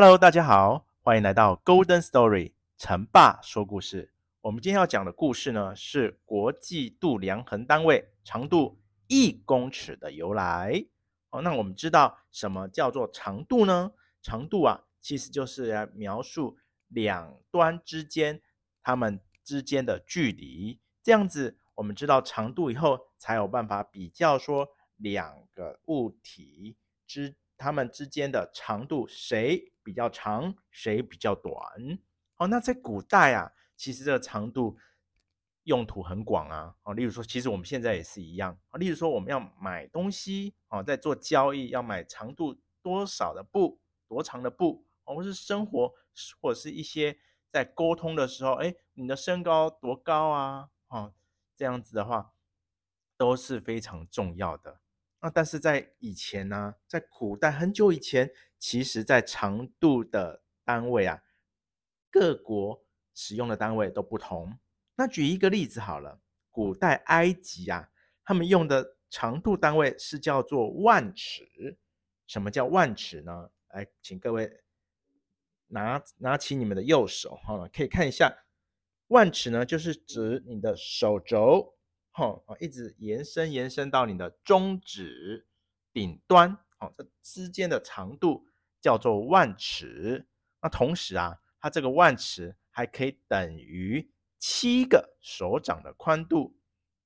Hello，大家好，欢迎来到 Golden Story，成爸说故事。我们今天要讲的故事呢，是国际度量衡单位长度一公尺的由来。哦，那我们知道什么叫做长度呢？长度啊，其实就是来描述两端之间它们之间的距离。这样子，我们知道长度以后，才有办法比较说两个物体之它们之间的长度谁比较长，谁比较短？哦，那在古代啊，其实这个长度用途很广啊。哦，例如说，其实我们现在也是一样啊。例如说，我们要买东西啊，在做交易要买长度多少的布，多长的布，或是生活或者是一些在沟通的时候，哎，你的身高多高啊？啊，这样子的话都是非常重要的。那但是在以前呢，在古代很久以前。其实，在长度的单位啊，各国使用的单位都不同。那举一个例子好了，古代埃及啊，他们用的长度单位是叫做万尺。什么叫万尺呢？来，请各位拿拿起你们的右手，哈，可以看一下，万尺呢，就是指你的手肘，哦，一直延伸延伸到你的中指顶端。哦，这之间的长度叫做万尺。那同时啊，它这个万尺还可以等于七个手掌的宽度，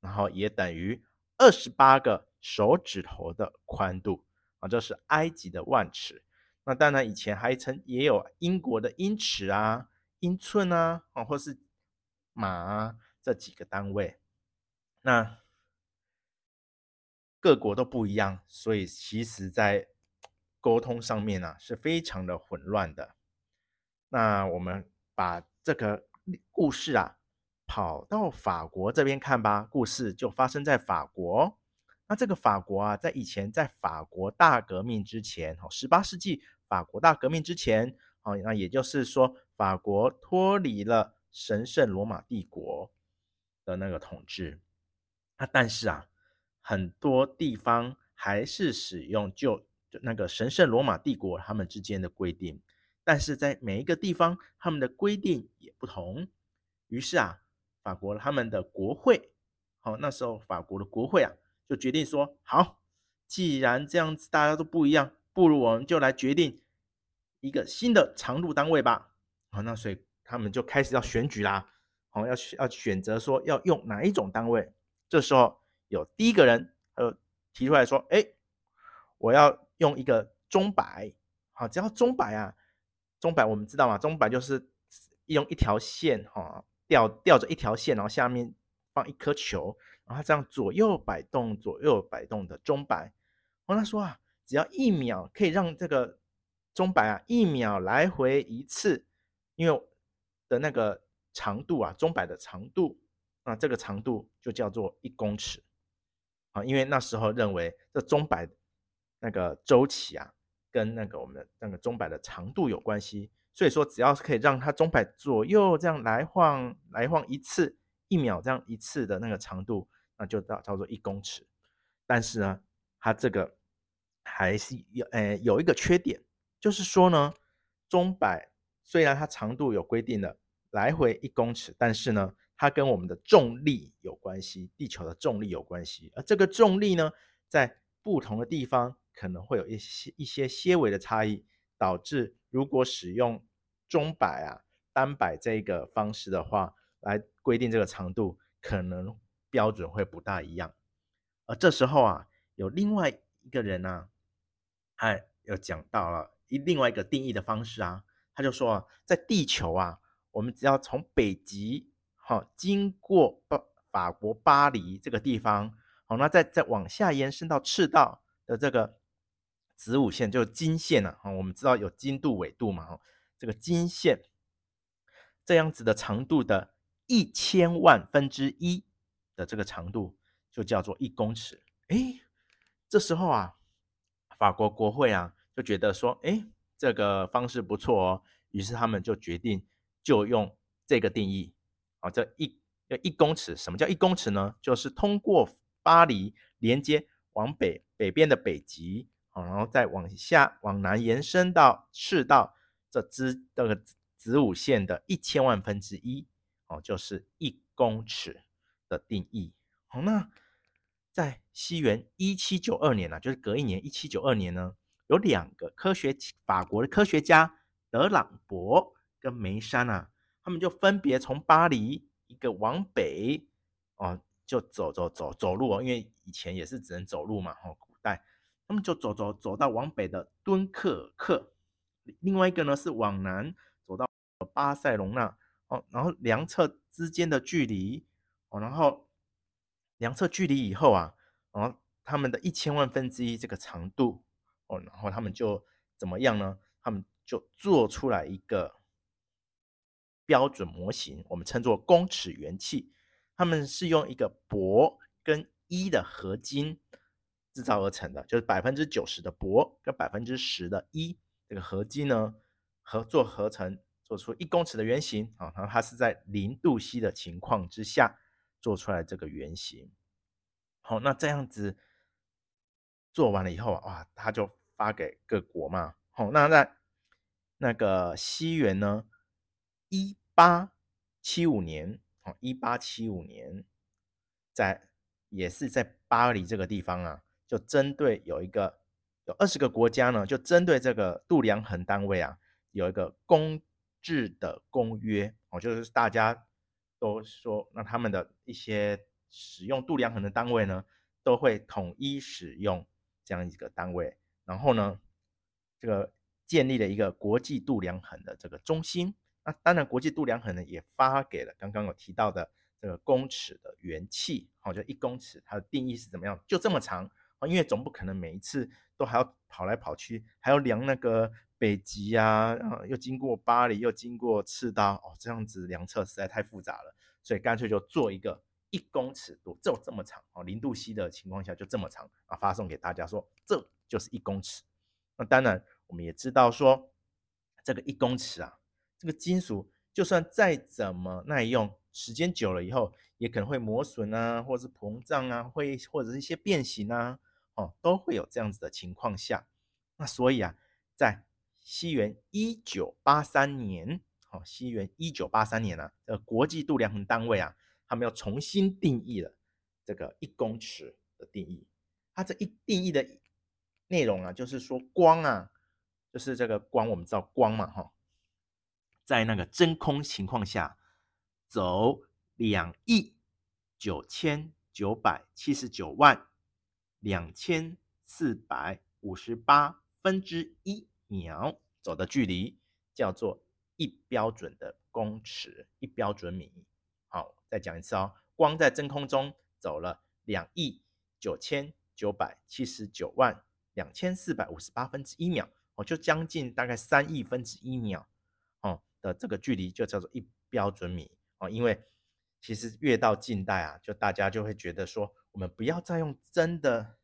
然后也等于二十八个手指头的宽度啊。这是埃及的万尺。那当然，以前还曾也有英国的英尺啊、英寸啊，啊，或是码啊这几个单位。那各国都不一样，所以其实在沟通上面呢、啊、是非常的混乱的。那我们把这个故事啊跑到法国这边看吧。故事就发生在法国。那这个法国啊，在以前在法国大革命之前，哦，十八世纪法国大革命之前，哦，那也就是说法国脱离了神圣罗马帝国的那个统治。那但是啊。很多地方还是使用就那个神圣罗马帝国他们之间的规定，但是在每一个地方他们的规定也不同。于是啊，法国他们的国会，好，那时候法国的国会啊，就决定说，好，既然这样子大家都不一样，不如我们就来决定一个新的长度单位吧。好，那所以他们就开始要选举啦，好，要要选择说要用哪一种单位。这时候。有第一个人，呃，提出来说：“哎，我要用一个钟摆，好，只要钟摆啊，钟摆我们知道嘛，钟摆就是用一条线，哈，吊吊着一条线，然后下面放一颗球，然后这样左右摆动，左右摆动的钟摆。我他说啊，只要一秒可以让这个钟摆啊一秒来回一次，因为的那个长度啊，钟摆的长度，那这个长度就叫做一公尺。”啊，因为那时候认为这钟摆那个周期啊，跟那个我们的那个钟摆的长度有关系，所以说只要是可以让它钟摆左右这样来晃来晃一次，一秒这样一次的那个长度，那就叫叫做一公尺。但是呢，它这个还是有呃有一个缺点，就是说呢，钟摆虽然它长度有规定的来回一公尺，但是呢。它跟我们的重力有关系，地球的重力有关系，而这个重力呢，在不同的地方可能会有一些一些些微的差异，导致如果使用钟摆啊单摆这个方式的话，来规定这个长度，可能标准会不大一样。而这时候啊，有另外一个人呢、啊，他有讲到了一另外一个定义的方式啊，他就说啊，在地球啊，我们只要从北极好、哦、经过巴法国巴黎这个地方，好、哦，那再再往下延伸到赤道的这个子午线，就是经线啊，哦、我们知道有经度纬度嘛，哦，这个经线这样子的长度的一千万分之一的这个长度，就叫做一公尺。诶，这时候啊，法国国会啊就觉得说，诶，这个方式不错哦，于是他们就决定就用这个定义啊，这一一公尺，什么叫一公尺呢？就是通过巴黎连接往北北边的北极，啊，然后再往下往南延伸到赤道这支这个子午线的一千万分之一，哦，就是一公尺的定义。好，那。在西元一七九二年呢、就是隔一年一七九二年呢，有两个科学法国的科学家德朗博跟梅山啊，他们就分别从巴黎一个往北哦，就走走走走路哦，因为以前也是只能走路嘛，哦，古代他们就走走走到往北的敦刻尔克，另外一个呢是往南走到巴塞隆纳哦，然后两侧之间的距离哦，然后。两侧距离以后啊，然后他们的一千万分之一这个长度哦，然后他们就怎么样呢？他们就做出来一个标准模型，我们称作公尺圆器。他们是用一个铂跟銥的合金制造而成的，就是百分之九十的铂跟百分之十的銥这个合金呢，合作合成做出一公尺的圆形啊。然后它是在零度 C 的情况之下。做出来这个圆形，好，那这样子做完了以后，哇，他就发给各国嘛。好，那在那个西元呢，一八七五年，哦，一八七五年，在也是在巴黎这个地方啊，就针对有一个有二十个国家呢，就针对这个度量衡单位啊，有一个公制的公约，哦，就是大家。都说，那他们的一些使用度量衡的单位呢，都会统一使用这样一个单位。然后呢，这个建立了一个国际度量衡的这个中心。那当然，国际度量衡呢也发给了刚刚有提到的这个公尺的元器，好，就一公尺，它的定义是怎么样？就这么长啊，因为总不可能每一次都还要跑来跑去，还要量那个。北极啊，又经过巴黎，又经过赤道，哦，这样子量测实在太复杂了，所以干脆就做一个一公尺多，就这么长哦，零度 C 的情况下就这么长啊，发送给大家说，这就是一公尺。那当然，我们也知道说，这个一公尺啊，这个金属就算再怎么耐用，时间久了以后也可能会磨损啊，或者是膨胀啊，会或者是一些变形啊，哦，都会有这样子的情况下。那所以啊，在西元一九八三年，好，西元一九八三年啊，呃国际度量衡单位啊，他们又重新定义了这个一公尺的定义。它这一定义的内容啊，就是说光啊，就是这个光，我们知道光嘛，哈，在那个真空情况下，走两亿九千九百七十九万两千四百五十八分之一。秒走的距离叫做一标准的公尺，一标准米。好，再讲一次哦，光在真空中走了两亿九千九百七十九万两千四百五十八分之一秒，哦，就将近大概三亿分之一秒，的这个距离就叫做一标准米。哦，因为其实越到近代啊，就大家就会觉得说，我们不要再用真的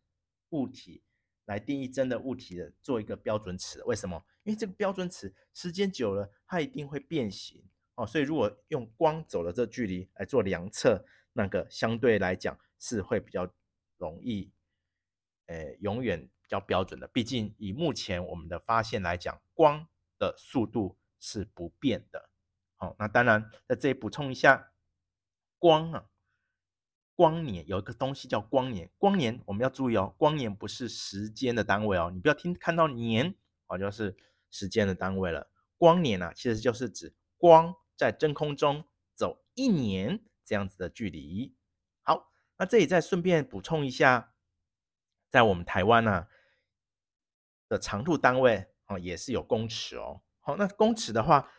物体。来定义真的物体的做一个标准尺，为什么？因为这个标准尺时间久了，它一定会变形哦。所以如果用光走的这距离来做量测，那个相对来讲是会比较容易，呃，永远比较标准的。毕竟以目前我们的发现来讲，光的速度是不变的。好，那当然在这里补充一下，光啊。光年有一个东西叫光年，光年我们要注意哦，光年不是时间的单位哦，你不要听看到年哦，就是时间的单位了。光年啊，其实就是指光在真空中走一年这样子的距离。好，那这里再顺便补充一下，在我们台湾呢、啊、的长度单位哦，也是有公尺哦。好，那公尺的话，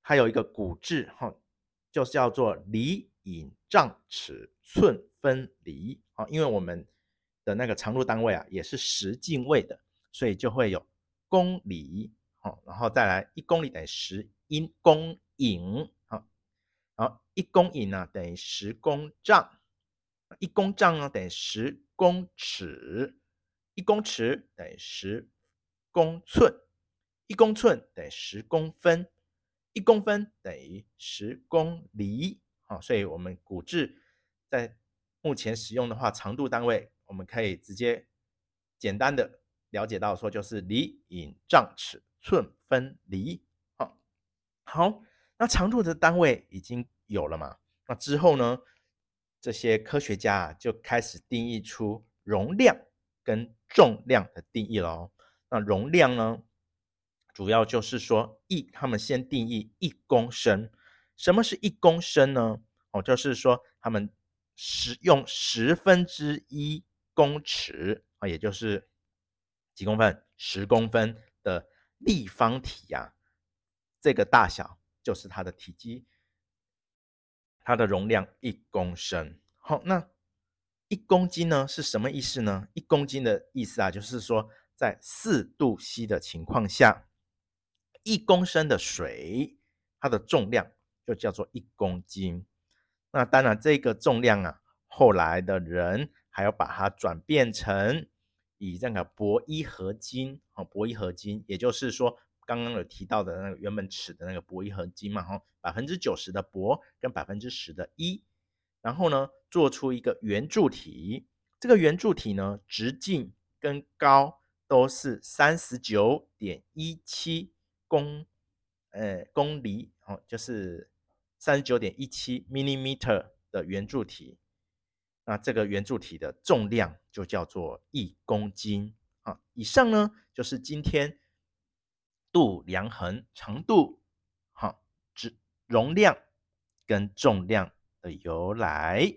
还有一个古制哈，就是叫做里、引、丈、尺、寸、分、厘。啊，因为我们的那个长度单位啊，也是十进位的，所以就会有公里。好，然后再来一公里等于十一公隐。好，然后一公隐呢等于十公丈，一公丈呢等于十公尺，一公尺等于十公寸。一公寸等于十公分，一公分等于十公里。好，所以我们古制在目前使用的话，长度单位我们可以直接简单的了解到说，就是里、引、丈、尺、寸、分、厘。好，好，那长度的单位已经有了嘛？那之后呢，这些科学家就开始定义出容量跟重量的定义喽。那容量呢？主要就是说，一他们先定义一公升，什么是一公升呢？哦，就是说他们使用十分之一公尺啊，也就是几公分？十公分的立方体呀，这个大小就是它的体积，它的容量一公升。好，那一公斤呢是什么意思呢？一公斤的意思啊，就是说在四度 C 的情况下。一公升的水，它的重量就叫做一公斤。那当然，这个重量啊，后来的人还要把它转变成以这个铂一合金，哦，铂一合金，也就是说刚刚有提到的那个原本尺的那个铂一合金嘛，哈，百分之九十的铂跟百分之十的一，然后呢，做出一个圆柱体。这个圆柱体呢，直径跟高都是三十九点一七。公，呃，公里哦，就是三十九点一七 millimeter 的圆柱体，那这个圆柱体的重量就叫做一公斤啊。以上呢，就是今天度量衡长度、好，质容量跟重量的由来。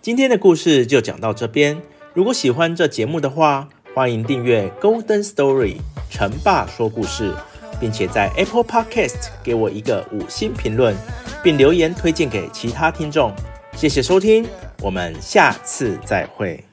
今天的故事就讲到这边。如果喜欢这节目的话，欢迎订阅 Golden Story 成爸说故事，并且在 Apple Podcast 给我一个五星评论，并留言推荐给其他听众。谢谢收听，我们下次再会。